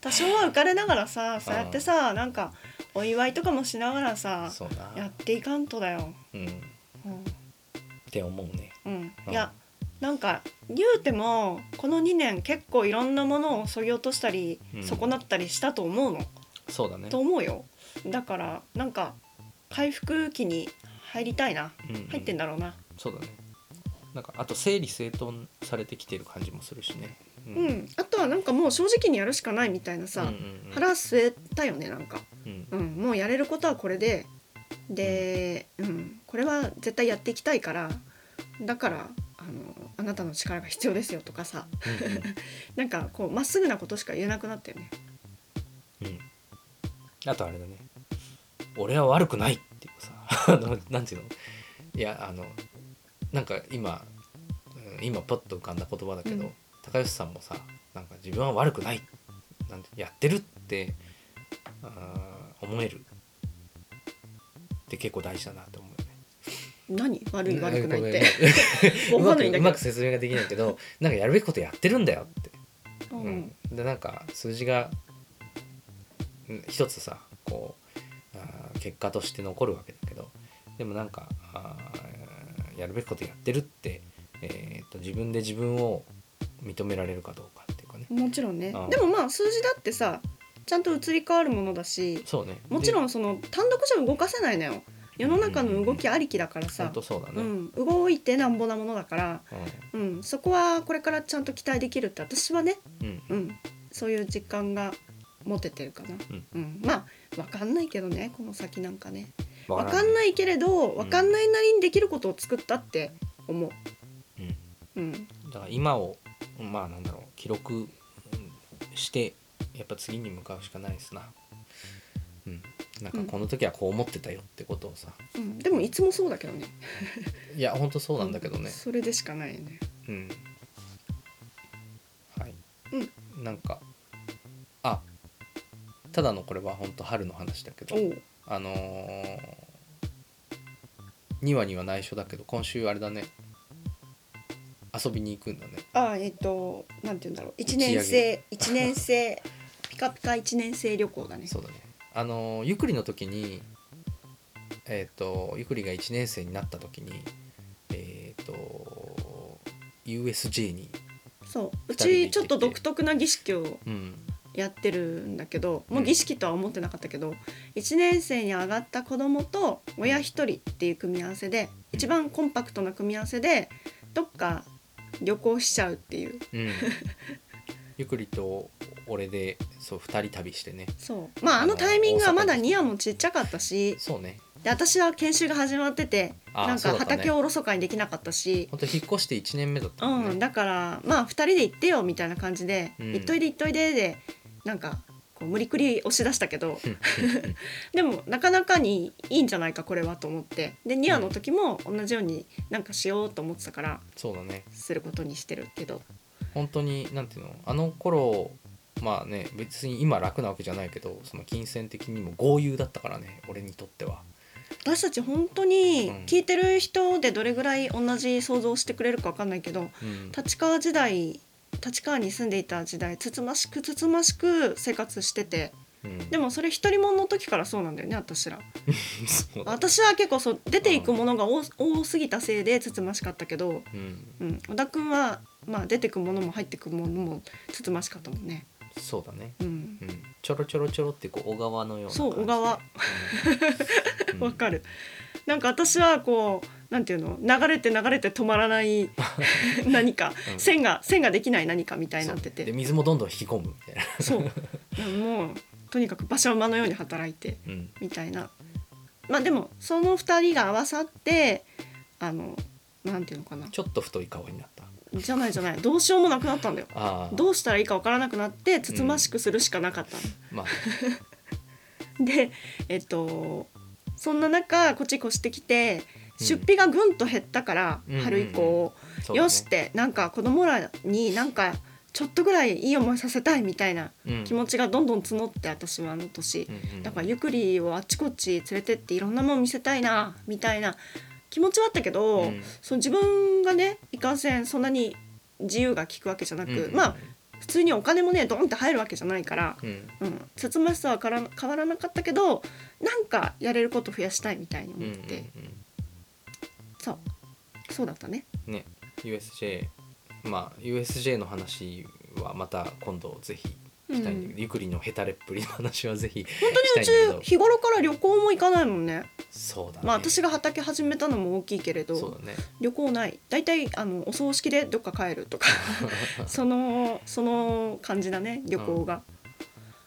Speaker 2: 多少は浮かれながらさ、そうやってさ、なんかお祝いとかもしながらさ、やっていかんとだよ。
Speaker 1: うん。っ
Speaker 2: うん、
Speaker 1: て思うね。
Speaker 2: うん、
Speaker 1: うん。
Speaker 2: いや。なんか言うてもこの2年結構いろんなものをそぎ落としたり、
Speaker 1: うん。
Speaker 2: 損なったりしたと思うの。
Speaker 1: そうだね。
Speaker 2: と思うよ。だからなんか回復期に入りたいな。
Speaker 1: うんうん。
Speaker 2: 入ってんだろうな。
Speaker 1: そうだね。なんかあと整理整頓されてきてる感じもするしね。う
Speaker 2: うん、あとはなんかもう正直にやるしかないみたいなさ、
Speaker 1: うんうんうん。
Speaker 2: 腹据えたよねなんか、
Speaker 1: うん。
Speaker 2: うん、もうやれることはこれでで、うん、これは絶対やっていきたいからだからなたの力が必要ですよとかさ。
Speaker 1: うんうん。
Speaker 2: なんかこうまっすぐなことしか言えなくなったよね。
Speaker 1: うん、あとあれだね。俺は悪くないっていうさ。あのなんていうの？いやあのなんか今うん今パッと浮かんだ言葉だけど、
Speaker 2: うん。
Speaker 1: 高吉さんもさなんか自分は悪くないなんてやってるってあー思えるって結構大事だなと思う。
Speaker 2: 何？悪い悪くないって。
Speaker 1: うまくうまく説明ができないけどなんかやるべきことやってるんだよって。
Speaker 2: う
Speaker 1: うん。ん、でなんか数字がうん一つさこうあー結果として残るわけだけどでもなんかあーやるべきことやってるって、えー、と自分で自分を認められるかどうかっていうかね。
Speaker 2: もちろんね。
Speaker 1: うん。
Speaker 2: でもまあ数字だってさちゃんと移り変わるものだし
Speaker 1: そうね。
Speaker 2: もちろ
Speaker 1: ん
Speaker 2: んその単独じゃ動かせないのよ世の中の動きありきだから
Speaker 1: 本
Speaker 2: さ
Speaker 1: うだね、
Speaker 2: うん、動いてなんぼなものだから、
Speaker 1: う
Speaker 2: うん、そこはこれからちゃんと期待できるって私はね、
Speaker 1: んうん。
Speaker 2: うん、そういう実感が持ててるかな、
Speaker 1: うん。
Speaker 2: うん、まあ分かんないけどねこの先なんかね。
Speaker 1: わ
Speaker 2: 分かんないけれど分かんないなりにできることを作ったって思う、
Speaker 1: うん。
Speaker 2: うん、
Speaker 1: だから今をまあなんだろう記録うんしてやっぱ次に向かうしかないですな。うんなんかこの時はこう思ってたよってことをさ、
Speaker 2: うん、でもいつもそうだけどね。
Speaker 1: いや本当そうなんだけどね。
Speaker 2: それでしかないよね。
Speaker 1: うん。はい、なんかあただのこれは本当春の話だけどあのー、2話には内緒だけど今週あれだね。遊びに行くんだね。
Speaker 2: あえっ、となんて言うんだろう。1
Speaker 1: 打ち上げ。
Speaker 2: 年生一年生ピカピカ1年生旅行だね。
Speaker 1: そうだねあのーゆくりの時にえっ、とゆくりが1年生になった時にえっ、と USJ に
Speaker 2: そう。うちちょっと独特な儀式を
Speaker 1: うん。
Speaker 2: やってるんだけどもう儀式とは思ってなかったけど、1年生に上がった子供と親一人っていう組み合わせで一番コンパクトな組み合わせでどっか旅行しちゃうっていう。
Speaker 1: うん ゆくりと俺でそう2人旅してね。
Speaker 2: そう。まああのタイミングはまだニアもちっちゃかったし。
Speaker 1: そうね。
Speaker 2: で私は研修が始まってて
Speaker 1: あ
Speaker 2: なんか畑をおろそかにできなかったし。
Speaker 1: 本当引っ越して1年目だったね、
Speaker 2: うん、だからまあ2人で行ってよみたいな感じで「
Speaker 1: うん。
Speaker 2: 行っといで行っといで」でなんかこう無理くり押し出したけど。
Speaker 1: うん。
Speaker 2: でもなかなかにいいんじゃないかこれはと思って。でニアの時も同じようになんかしようと思ってたから
Speaker 1: そうだね。
Speaker 2: することにしてるけど
Speaker 1: 本当になんていうのあの頃まあね別に今楽なわけじゃないけどその金銭的にも豪遊だったからね俺にとっては。
Speaker 2: 私たち本当に
Speaker 1: うん。
Speaker 2: 聞いてる人でどれぐらい同じ想像をしてくれるかわかんないけど
Speaker 1: うん。
Speaker 2: 立川時代立川に住んでいた時代つつましくつつましく生活してて
Speaker 1: うん。
Speaker 2: でもそれ一人者の時からそうなんだよね私ら。私は結構そう出ていくものが多多すぎたせいでつつましかったけど、
Speaker 1: うん。
Speaker 2: うん、小田君はまあ出てくものも入ってくものもつつましかったもんね。
Speaker 1: そうだね。
Speaker 2: うん。
Speaker 1: うん。ちょろちょろちょろってこう小川のような
Speaker 2: そう小川。
Speaker 1: うん。
Speaker 2: わかる。なんか私はこうなんていうの？流れて流れて止まらない 何か、
Speaker 1: うん。
Speaker 2: 線が線ができない何かみたいになって
Speaker 1: そう。で
Speaker 2: て
Speaker 1: 水もどんどん引き込むみたいな。
Speaker 2: そう。もうとにかく馬車馬のように働いて
Speaker 1: うん。
Speaker 2: みたいな。まあでもその二人が合わさってあのなんていうのかな。
Speaker 1: ちょっと太い顔になった
Speaker 2: じゃないじゃない。どうしようもなくなったんだよ。
Speaker 1: ああ。
Speaker 2: どうしたらいいかわからなくなってつつましくするしかなかった。の。
Speaker 1: まあ。
Speaker 2: でえっとそんな中こっち越してきて
Speaker 1: うん。
Speaker 2: 出費がぐんと減ったから、
Speaker 1: うん
Speaker 2: 春以降、
Speaker 1: そうだね。
Speaker 2: よしってなんか子供らになんかちょっとぐらいいい思いさせたいみたいな
Speaker 1: うん。
Speaker 2: 気持ちがどんどん募って私はあの年、
Speaker 1: うんうん
Speaker 2: だからゆくりをあっちこっち連れてっていろんなもん見せたいなみたいな気持ちはあったけど、
Speaker 1: うん。
Speaker 2: その自分がねいかんせんそんなに自由が利くわけじゃなく、
Speaker 1: うん。
Speaker 2: まあ普通にお金もねドンって入るわけじゃないから、
Speaker 1: うん。
Speaker 2: うん、つつましさはから変わらなかったけどなんかやれること増やしたいみたいに
Speaker 1: うんうん
Speaker 2: 思って、そう。そうだったね。
Speaker 1: うんね USJ まあ USJ の話はまた今度ぜひ。聞きたいんだけど、ゆくりのヘタレっぷりの話はぜひ
Speaker 2: 本当にうち日頃から旅行も行かないもんね。
Speaker 1: そうだね。
Speaker 2: まあ私が畑始めたのも大きいけれど
Speaker 1: そうだね。
Speaker 2: 旅行ない。だいたいあのお葬式でどっか帰るとか そのその感じだね旅行が。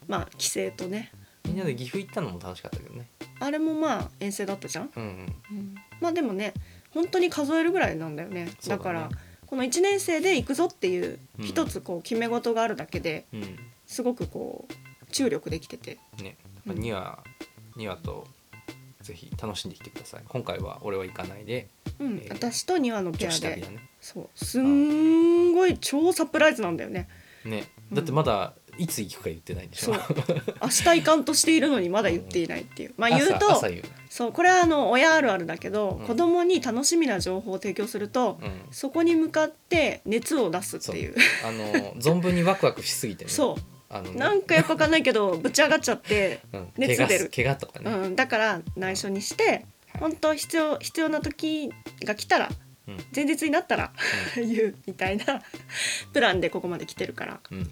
Speaker 2: まあ帰省とね。
Speaker 1: みんなで岐阜行ったのも楽しかったけどね。
Speaker 2: あれもまあ遠征だったじゃん。
Speaker 1: うんうん。
Speaker 2: うん。まあでもね本当に数えるぐらいなんだよね。
Speaker 1: ね。
Speaker 2: だからこの1年生で行くぞっていう
Speaker 1: うん。
Speaker 2: 一つこう決め事があるだけで
Speaker 1: うん
Speaker 2: すごくこう注力できてて。
Speaker 1: ねだから2話2話とぜひ楽しんできてください。今回は俺は行かないで。
Speaker 2: うん、
Speaker 1: えー
Speaker 2: 私と2話のペ
Speaker 1: 女
Speaker 2: アで。
Speaker 1: 子旅だね。
Speaker 2: そう。すんごい超サプライズなんだよね。
Speaker 1: ね。だってまだいつ行くか言ってないんでしょ。
Speaker 2: 明日行かんとしているのにまだ言っていないっていう。まあ言う
Speaker 1: 朝
Speaker 2: と
Speaker 1: 朝言う
Speaker 2: そうこれはあの親あるあるだけど、
Speaker 1: うん。
Speaker 2: 子供に楽しみな情報を提供すると、
Speaker 1: うん。
Speaker 2: そこに向かって熱を出すっていう。
Speaker 1: あの存分にワクワクしすぎてね。
Speaker 2: そう
Speaker 1: あのね
Speaker 2: なんかよくわかんないけど ぶち上がっちゃって、
Speaker 1: うん
Speaker 2: 熱出る。
Speaker 1: 怪我とかね、
Speaker 2: うん、だから内緒にして
Speaker 1: はい。
Speaker 2: 本当必要必要な時が来たら
Speaker 1: うん。
Speaker 2: 前日になったら 言うみたいなプランでここまで来てるから。
Speaker 1: うん、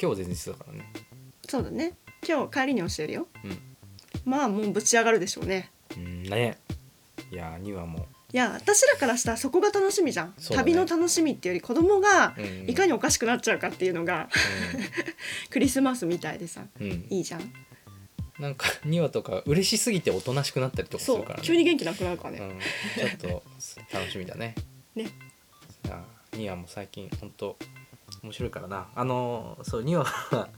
Speaker 1: 今日前日だからね。
Speaker 2: そうだね。今日帰りに教えるよ。
Speaker 1: うん。
Speaker 2: まあもうぶち上がるでしょうね。
Speaker 1: うんね。いや2話も、
Speaker 2: いや私らからしたらそこが楽しみじゃん、
Speaker 1: ね。
Speaker 2: 旅の楽しみっていうより子供が
Speaker 1: うん、
Speaker 2: いかにおかしくなっちゃうかっていうのが クリスマスみたいでさ
Speaker 1: うん、うん、
Speaker 2: いいじゃん。
Speaker 1: なんか2話とか嬉しすぎておとなしくなったりとかするからね。
Speaker 2: 急に元気なくなるからね、
Speaker 1: うん、ちょっと楽しみだね。
Speaker 2: ね。
Speaker 1: あ2話も最近ほんと面白いからな。あのそう2話は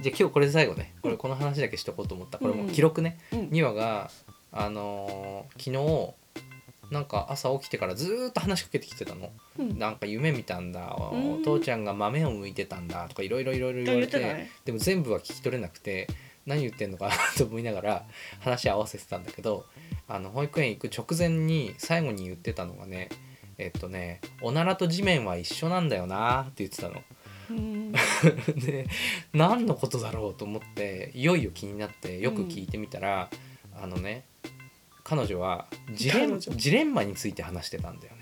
Speaker 1: じゃあ今日これで最後ね。これこの話だけしとこうと思った。これも記録ね、
Speaker 2: うん。
Speaker 1: 2話があのー昨日なんか朝起きてからずーっと話しかけてきてたの。
Speaker 2: うん。
Speaker 1: なんか夢見たんだ。お
Speaker 2: うん。
Speaker 1: 父ちゃんが豆を剥いてたんだとかいろいろいろいろ言われて。でも全部は聞き取れなくて何言ってんのかなと思いながら話合わせてたんだけどあの保育園行く直前に最後に言ってたのがねえっとね「おならと地面は一緒なんだよな」って言ってたの。
Speaker 2: うん。
Speaker 1: で何のことだろうと思っていよいよ気になってよく聞いてみたら、あのね彼女はジレンジレンマについて話してたんだよね。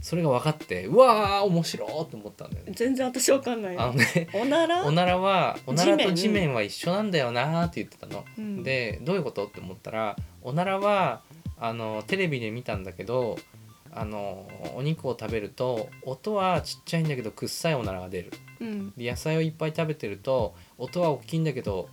Speaker 1: それが分かってうわー面白いと思ったんだよね。
Speaker 2: 全然私わかんない
Speaker 1: あのね
Speaker 2: おなら？
Speaker 1: おならはおならと
Speaker 2: 地面
Speaker 1: は一緒なんだよなーって言ってたの。
Speaker 2: うん
Speaker 1: でどういうことって思ったらおならはあのテレビで見たんだけどあのお肉を食べると音はちっちゃいんだけどくっさいおならが出る。
Speaker 2: うん
Speaker 1: で野菜をいっぱい食べてると音は大きいんだけど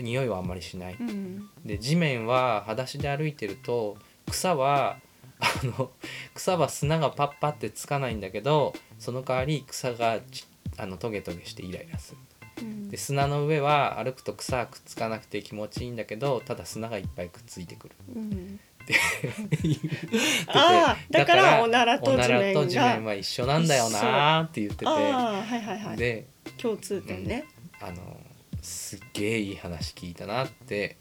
Speaker 1: 匂いはあんまりしない。
Speaker 2: うん。
Speaker 1: で地面は裸足で歩いてると草はあの草は砂がパッパってつかないんだけどその代わり草がちあのトゲトゲしてイライラする。
Speaker 2: うん。
Speaker 1: で砂の上は歩くと草はくっつかなくて気持ちいいんだけどただ砂がいっぱいくっついてくる。
Speaker 2: うん。
Speaker 1: 言ってて
Speaker 2: だからおならと
Speaker 1: おな
Speaker 2: 地面が。
Speaker 1: らと地面は一緒なんだよなーって言って
Speaker 2: ああはいはいはい。
Speaker 1: てで
Speaker 2: 共通点ね、
Speaker 1: あのすっげえいい話聞いたなって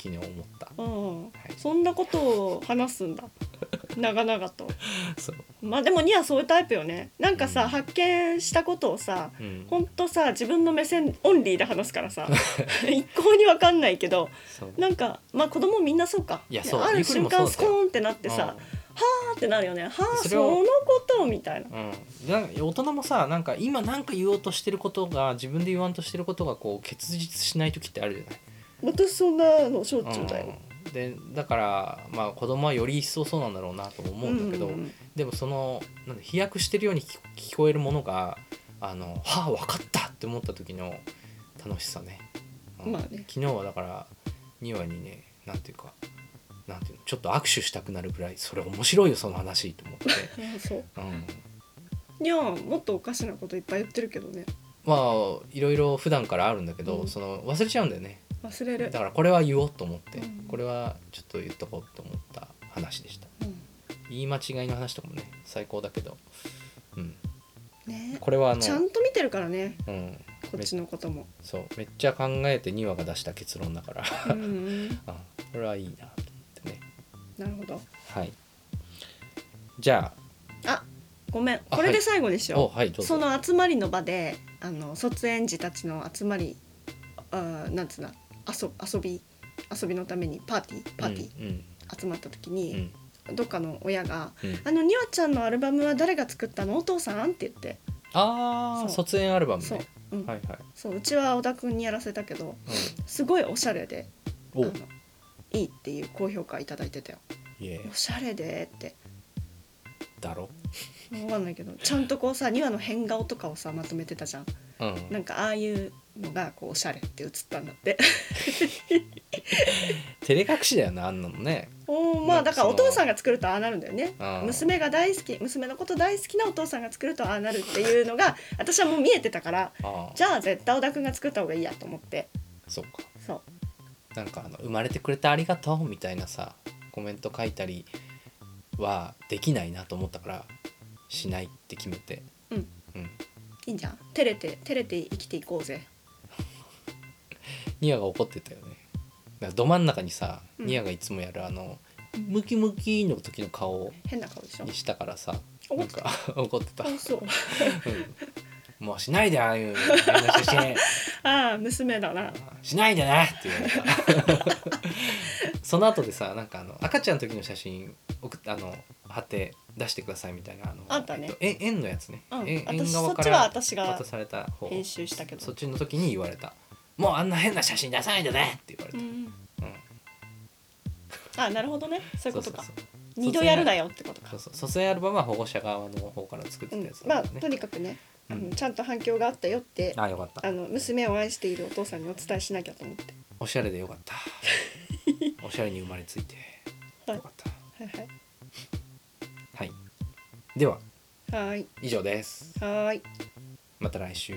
Speaker 1: 昨日思った。
Speaker 2: うん。
Speaker 1: はい。
Speaker 2: そんなことを話すんだ。長々と。
Speaker 1: そう、
Speaker 2: まあでもニはそういうタイプよね。なんかさ、
Speaker 1: うん。
Speaker 2: 発見したことをさ
Speaker 1: うん、
Speaker 2: ほんとさ自分の目線オンリーで話すからさ 一向に分かんないけど
Speaker 1: そう。
Speaker 2: なんかまあ子供みんなそうか。
Speaker 1: いやそう。
Speaker 2: ある
Speaker 1: ゆっくり
Speaker 2: 瞬
Speaker 1: もそうだよ。
Speaker 2: 間スコーンってなってさ、はあってなるよね。はあそ
Speaker 1: それを
Speaker 2: のことみたいな。
Speaker 1: うん、うん、なんか大人もさなんか今なんか言おうとしてることが自分で言わんとしてることがこう結実しない時ってあるじゃない？
Speaker 2: 私そんなのしょっちゅうだよ、
Speaker 1: うん。でだからまあ子供はより一層そうなんだろうなとも思うんだけど、
Speaker 2: うん
Speaker 1: でもそのなんだ飛躍してるように聞聞こえるものがあのはあ分かったって思った時の楽しさね,うん、
Speaker 2: まあね。
Speaker 1: 昨日はだから2話にねなんていうかなんていうのちょっと握手したくなるぐらいそれ面白いよその話と思って、
Speaker 2: あそう。
Speaker 1: うん、
Speaker 2: ニはもっとおかしなこといっぱい言ってるけどね。
Speaker 1: まあいろいろ普段からあるんだけど、
Speaker 2: うん。
Speaker 1: その忘れちゃうんだよね。
Speaker 2: 忘れる。
Speaker 1: だからこれは言おうと思って、
Speaker 2: うん。
Speaker 1: これはちょっと言っとこうと思った話でした。
Speaker 2: うん。
Speaker 1: 言い間違いの話とかもね最高だけど、うん、
Speaker 2: ね。
Speaker 1: これはあの
Speaker 2: ちゃんと見てるからね。
Speaker 1: うん、
Speaker 2: こっちのことも。
Speaker 1: そう。めっちゃ考えて2話が出した結論だから。
Speaker 2: うんうん。
Speaker 1: あこれはいいな
Speaker 2: なるほど。
Speaker 1: はい。じゃ
Speaker 2: あ。ごめん。
Speaker 1: あ
Speaker 2: これで最後にしよう、
Speaker 1: はい
Speaker 2: その集まりの場であの卒園児たちの集まりあーなんつうな遊遊び遊びのためにパーティーパーティ
Speaker 1: うん
Speaker 2: ー集まった時
Speaker 1: うん。
Speaker 2: に、どっかの親が
Speaker 1: うん「
Speaker 2: あのにわちゃんのアルバムは誰が作ったの？お父さん?」って言って。
Speaker 1: ああ
Speaker 2: そう。
Speaker 1: 卒園アルバム
Speaker 2: そう。
Speaker 1: ね、
Speaker 2: うん。
Speaker 1: はいはい、
Speaker 2: そううちは小田君にやらせたけどすごいおしゃれであ
Speaker 1: うん、
Speaker 2: のいいっていう高評価いただいてたよ。
Speaker 1: おいえ。
Speaker 2: おしゃれでって。
Speaker 1: だろ？
Speaker 2: 分かんないけど。ちゃんとこうさ2話の変顔とかをさまとめてたじゃん。
Speaker 1: うん。
Speaker 2: なんかああいうのがこうおしゃれって映ったんだって。
Speaker 1: 照れ隠しだよなあんなのね。
Speaker 2: おーまあだからお父さんが作るとああなるんだよね。
Speaker 1: うん。
Speaker 2: 娘が大好き娘のこと大好きなお父さんが作るとああなるっていうのが私はもう見えてたから
Speaker 1: ああ
Speaker 2: じゃあ絶対小田君が作った方がいいやと思って。
Speaker 1: そっか。
Speaker 2: そう
Speaker 1: なんかあの生まれてくれてありがとうみたいなさコメント書いたりはできないなと思ったからしないって決めて。
Speaker 2: うん。
Speaker 1: うん。
Speaker 2: いいんじゃん？照れて照れて生きていこうぜ。
Speaker 1: ニアが怒ってたよね。だからど真ん中にさ、
Speaker 2: うん。
Speaker 1: ニアがいつもやるあのムキムキの時の顔
Speaker 2: 変な顔でしょ？
Speaker 1: にしたからさ
Speaker 2: 怒っ
Speaker 1: なんか 怒ってた、
Speaker 2: あそう。
Speaker 1: うんもうしないでああいう写真
Speaker 2: ああ娘だな。
Speaker 1: しないでねって言われたその後でさなんかあの赤ちゃんの時の写真送ってあの貼って出してくださいみたいなあの
Speaker 2: あったね。
Speaker 1: えっと円円のやつね、
Speaker 2: うん。
Speaker 1: 円円
Speaker 2: 私そっちは
Speaker 1: 側から
Speaker 2: 私が
Speaker 1: 渡された方。
Speaker 2: 編集したけど。
Speaker 1: そっちの時に言われた「もうあんな変な写真出さないでね」って言われた、
Speaker 2: うん
Speaker 1: うん。
Speaker 2: あなるほどね。そういうことか。
Speaker 1: そうそう
Speaker 2: 二度やるなよってことか。
Speaker 1: そうそう。卒園アルバムは保護者側の方から作って
Speaker 2: うん
Speaker 1: たやつ
Speaker 2: まあ
Speaker 1: だね、
Speaker 2: とにかくね、あ
Speaker 1: うん
Speaker 2: のちゃんと反響があったよって
Speaker 1: あよかった。
Speaker 2: あの娘を愛しているお父さんにお伝えしなきゃと思って。
Speaker 1: おしゃれでよかった。おしゃれに生まれついて。
Speaker 2: はい。
Speaker 1: よかった。
Speaker 2: はいはい。
Speaker 1: はい。では。
Speaker 2: はーい。
Speaker 1: 以上です。
Speaker 2: はーい。
Speaker 1: また来週